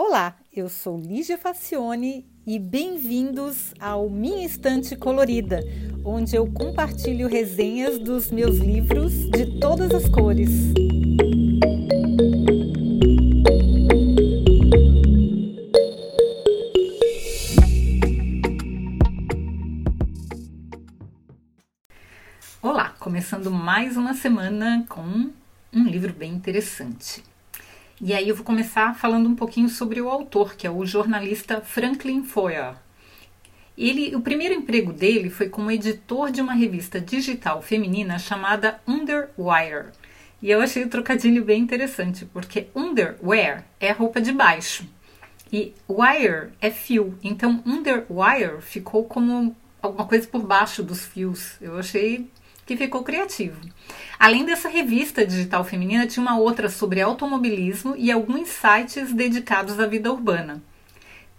Olá, eu sou Lígia Facione e bem-vindos ao Minha Estante Colorida, onde eu compartilho resenhas dos meus livros de todas as cores. Olá, começando mais uma semana com um livro bem interessante. E aí eu vou começar falando um pouquinho sobre o autor, que é o jornalista Franklin Foer. Ele, o primeiro emprego dele foi como editor de uma revista digital feminina chamada Underwire. E eu achei o trocadilho bem interessante, porque underwear é roupa de baixo e wire é fio. Então underwire ficou como alguma coisa por baixo dos fios. Eu achei que ficou criativo. Além dessa revista digital feminina, tinha uma outra sobre automobilismo e alguns sites dedicados à vida urbana.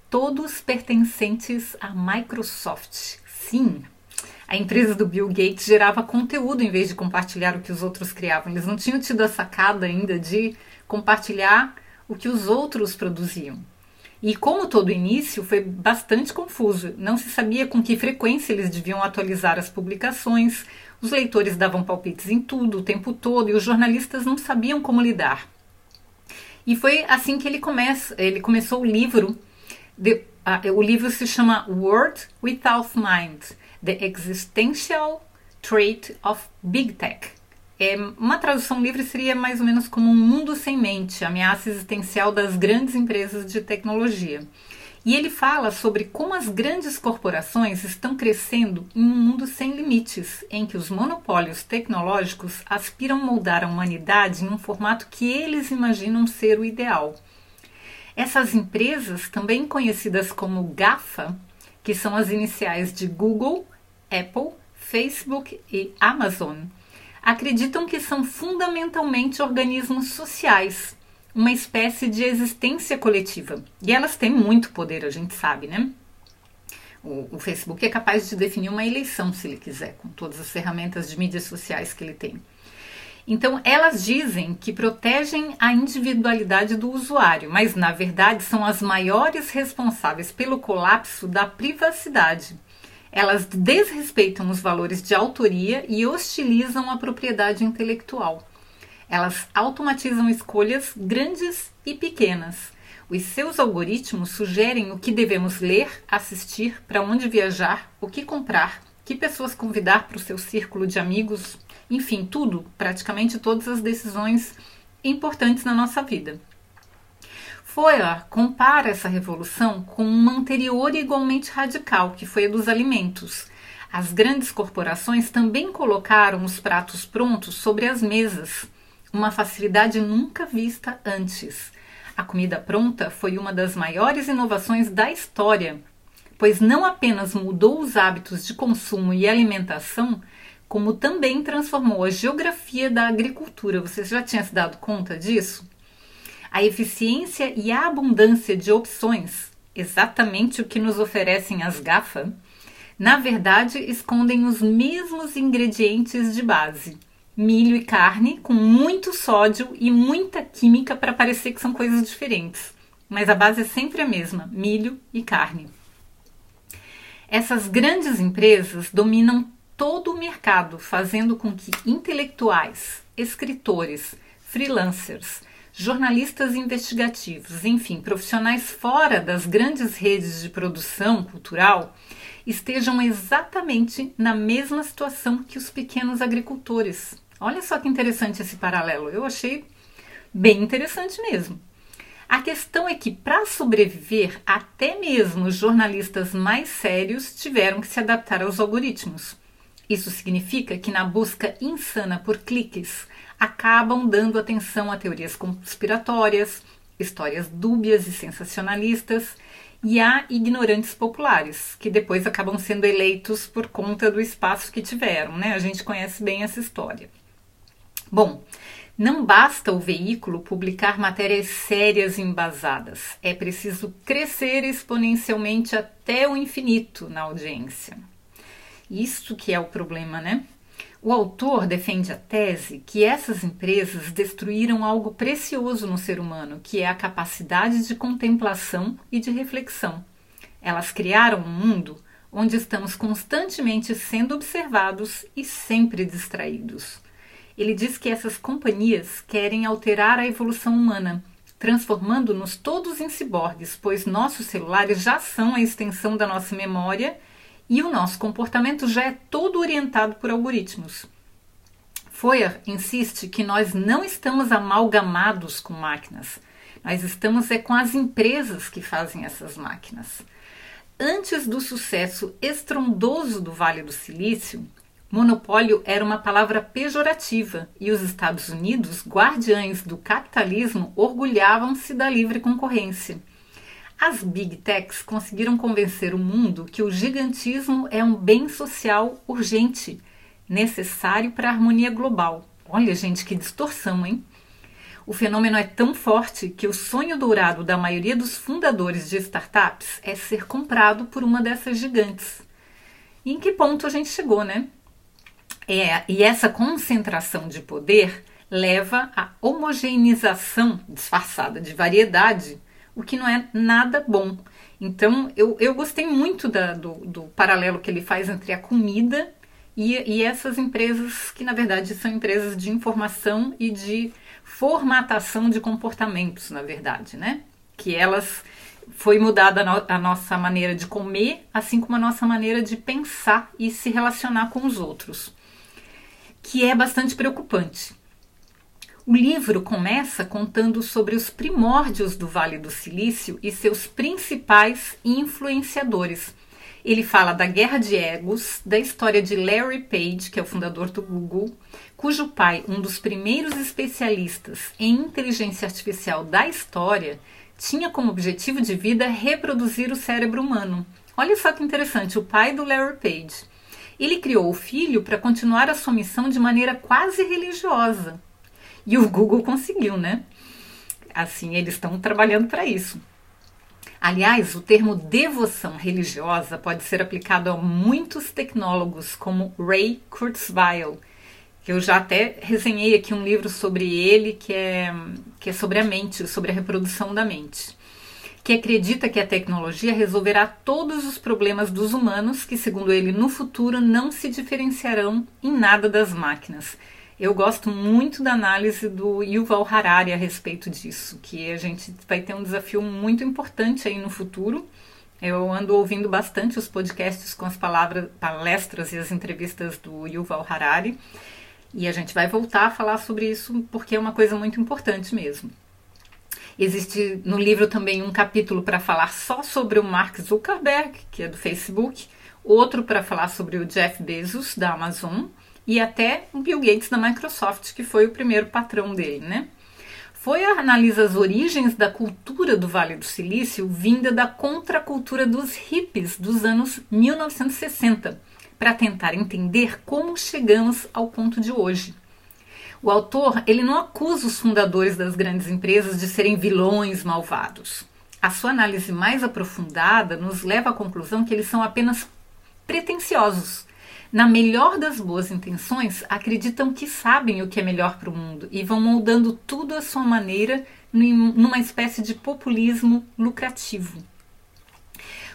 Todos pertencentes à Microsoft. Sim, a empresa do Bill Gates gerava conteúdo em vez de compartilhar o que os outros criavam. Eles não tinham tido a sacada ainda de compartilhar o que os outros produziam. E como todo início, foi bastante confuso. Não se sabia com que frequência eles deviam atualizar as publicações, os leitores davam palpites em tudo, o tempo todo, e os jornalistas não sabiam como lidar. E foi assim que ele começa, ele começou o livro. De, uh, o livro se chama Word Without Mind: The Existential Trait of Big Tech. É, uma tradução livre seria mais ou menos como um mundo sem mente, ameaça existencial das grandes empresas de tecnologia. E ele fala sobre como as grandes corporações estão crescendo em um mundo sem limites, em que os monopólios tecnológicos aspiram moldar a humanidade em um formato que eles imaginam ser o ideal. Essas empresas, também conhecidas como GAFA, que são as iniciais de Google, Apple, Facebook e Amazon, acreditam que são fundamentalmente organismos sociais uma espécie de existência coletiva. E elas têm muito poder, a gente sabe, né? O, o, Facebook é capaz de definir uma eleição, se ele quiser, com todas as ferramentas de mídias sociais que ele tem. Então, elas dizem que protegem a individualidade do usuário, mas na verdade são as maiores responsáveis pelo colapso da privacidade. Elas desrespeitam os valores de autoria e hostilizam a propriedade intelectual. Elas automatizam escolhas grandes e pequenas. Os seus algoritmos sugerem o que devemos ler, assistir, para onde viajar, o que comprar, que pessoas convidar para o seu círculo de amigos, enfim, tudo, praticamente todas as decisões importantes na nossa vida. Foia compara essa revolução com uma anterior igualmente radical, que foi a dos alimentos. As grandes corporações também colocaram os pratos prontos sobre as mesas uma facilidade nunca vista antes. A comida pronta foi uma das maiores inovações da história, pois não apenas mudou os hábitos de consumo e alimentação, como também transformou a geografia da agricultura. Você já tinha se dado conta disso? A eficiência e a abundância de opções, exatamente o que nos oferecem as GAFA, na verdade escondem os mesmos ingredientes de base milho e carne com muito sódio e muita química para parecer que são coisas diferentes. Mas a base é sempre a mesma: milho e carne. Essas grandes empresas dominam todo o mercado, fazendo com que intelectuais, escritores, freelancers, jornalistas investigativos, enfim, profissionais fora das grandes redes de produção cultural estejam exatamente na mesma situação que os pequenos agricultores. Olha só que interessante esse paralelo. Eu achei bem interessante mesmo. A questão é que, para sobreviver, até mesmo os jornalistas mais sérios tiveram que se adaptar aos algoritmos. Isso significa que, na busca insana por cliques, acabam dando atenção a teorias conspiratórias, histórias dúbias e sensacionalistas, e a ignorantes populares, que depois acabam sendo eleitos por conta do espaço que tiveram. Né? A gente conhece bem essa história. Bom, não basta o veículo publicar matérias sérias e embasadas, é preciso crescer exponencialmente até o infinito na audiência. Isso que é o problema, né? O autor defende a tese que essas empresas destruíram algo precioso no ser humano, que é a capacidade de contemplação e de reflexão. Elas criaram um mundo onde estamos constantemente sendo observados e sempre distraídos. Ele diz que essas companhias querem alterar a evolução humana, transformando-nos todos em ciborgues, pois nossos celulares já são a extensão da nossa memória e o nosso comportamento já é todo orientado por algoritmos. Foyer insiste que nós não estamos amalgamados com máquinas, nós estamos é com as empresas que fazem essas máquinas. Antes do sucesso estrondoso do Vale do Silício, monopólio era uma palavra pejorativa e os Estados Unidos, guardiães do capitalismo, orgulhavam-se da livre concorrência. As Big Techs conseguiram convencer o mundo que o gigantismo é um bem social urgente, necessário para a harmonia global. Olha, gente, que distorção, hein? O fenômeno é tão forte que o sonho dourado da maioria dos fundadores de startups é ser comprado por uma dessas gigantes. E em que ponto a gente chegou, né? É, e essa concentração de poder leva à homogeneização disfarçada de variedade o que não é nada bom. Então, eu, eu gostei muito da, do, do paralelo que ele faz entre a comida e, e, essas empresas que, na verdade, são empresas de informação e de formatação de comportamentos, na verdade, né? Que elas foi mudada a, a nossa maneira de comer, assim como a nossa maneira de pensar e se relacionar com os outros, que é bastante preocupante. O livro começa contando sobre os primórdios do Vale do Silício e seus principais influenciadores. Ele fala da guerra de egos, da história de Larry Page, que é o fundador do Google, cujo pai, um dos primeiros especialistas em inteligência artificial da história, tinha como objetivo de vida reproduzir o cérebro humano. Olha só que interessante, o pai do Larry Page. Ele criou o filho para continuar a sua missão de maneira quase religiosa. E o Google conseguiu, né? Assim, eles estão trabalhando para isso. Aliás, o termo devoção religiosa pode ser aplicado a muitos tecnólogos, como Ray Kurzweil, que eu já até resenhei aqui um livro sobre ele, que é, que é sobre a mente, sobre a reprodução da mente, que acredita que a tecnologia resolverá todos os problemas dos humanos, que, segundo ele, no futuro não se diferenciarão em nada das máquinas eu gosto muito da análise do Yuval Harari a respeito disso, que a gente vai ter um desafio muito importante aí no futuro. Eu ando ouvindo bastante os podcasts com as palavras, palestras e as entrevistas do Yuval Harari. E a gente vai voltar a falar sobre isso porque é uma coisa muito importante mesmo. Existe no livro também um capítulo para falar só sobre o Mark Zuckerberg, que é do Facebook, outro para falar sobre o Jeff Bezos, da Amazon, e até o Bill Gates da Microsoft, que foi o primeiro patrão dele, né? Foi analisa as origens da cultura do Vale do Silício vinda da contracultura dos hippies dos anos 1960, para tentar entender como chegamos ao ponto de hoje. O autor ele não acusa os fundadores das grandes empresas de serem vilões malvados. A sua análise mais aprofundada nos leva à conclusão que eles são apenas pretensiosos na melhor das boas intenções, acreditam que sabem o que é melhor para o mundo e vão moldando tudo à sua maneira numa espécie de populismo lucrativo.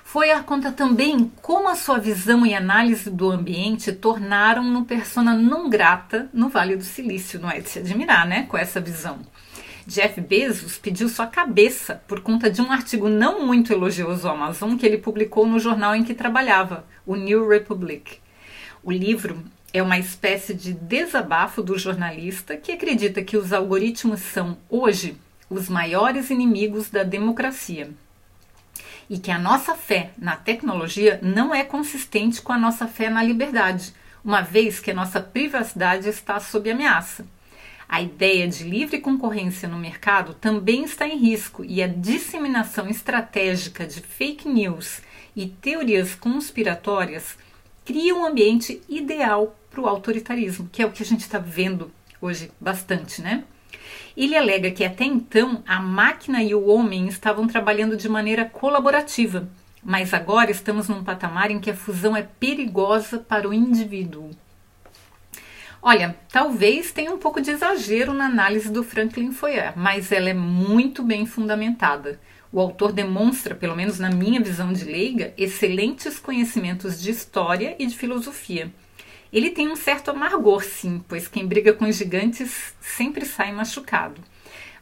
Foi a conta também como a sua visão e análise do ambiente tornaram-no persona não grata no Vale do Silício, não é de se admirar, né, com essa visão. Jeff Bezos pediu sua cabeça por conta de um artigo não muito elogioso ao Amazon que ele publicou no jornal em que trabalhava, o New Republic. O livro é uma espécie de desabafo do jornalista que acredita que os algoritmos são, hoje, os maiores inimigos da democracia. E que a nossa fé na tecnologia não é consistente com a nossa fé na liberdade, uma vez que a nossa privacidade está sob ameaça. A ideia de livre concorrência no mercado também está em risco e a disseminação estratégica de fake news e teorias conspiratórias cria um ambiente ideal para o autoritarismo, que é o que a gente está vendo hoje bastante, né? Ele alega que até então a máquina e o homem estavam trabalhando de maneira colaborativa, mas agora estamos num patamar em que a fusão é perigosa para o indivíduo. Olha, talvez tenha um pouco de exagero na análise do Franklin Foyer, mas ela é muito bem fundamentada. O autor demonstra, pelo menos na minha visão de leiga, excelentes conhecimentos de história e de filosofia. Ele tem um certo amargor, sim, pois quem briga com os gigantes sempre sai machucado.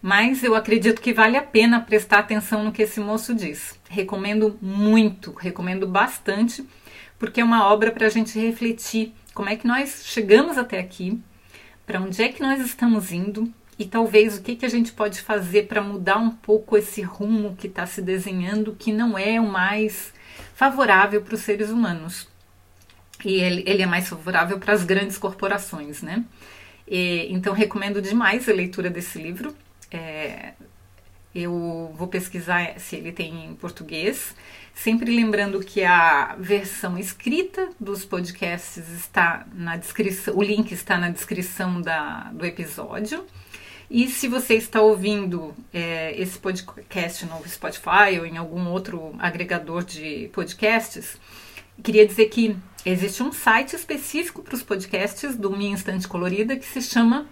Mas eu acredito que vale a pena prestar atenção no que esse moço diz. Recomendo muito, recomendo bastante, porque é uma obra para a gente refletir como é que nós chegamos até aqui, para onde é que nós estamos indo e talvez o que, que a gente pode fazer para mudar um pouco esse rumo que está se desenhando, que não é o mais favorável para os seres humanos. E ele, ele é mais favorável para as grandes corporações, né? E, então recomendo demais a leitura desse livro. É, eu vou pesquisar se ele tem em português. Sempre lembrando que a versão escrita dos podcasts está na descrição, o link está na descrição da, do episódio. E se você está ouvindo é, esse podcast no Spotify ou em algum outro agregador de podcasts, queria dizer que existe um site específico para os podcasts do Minha Instante Colorida que se chama.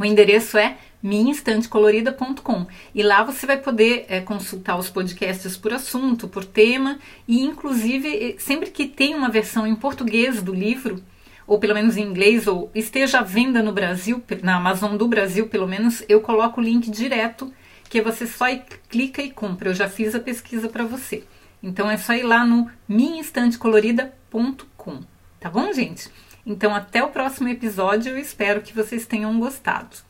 O endereço é minhainstantecolorida.com e lá você vai poder é, consultar os podcasts por assunto, por tema e inclusive sempre que tem uma versão em português do livro ou pelo menos em inglês ou esteja à venda no Brasil, na Amazon do Brasil pelo menos, eu coloco o link direto que você só clica e compra. Eu já fiz a pesquisa para você. Então é só ir lá no minhainstantecolorida.com, tá bom, gente? Então até o próximo episódio, eu espero que vocês tenham gostado.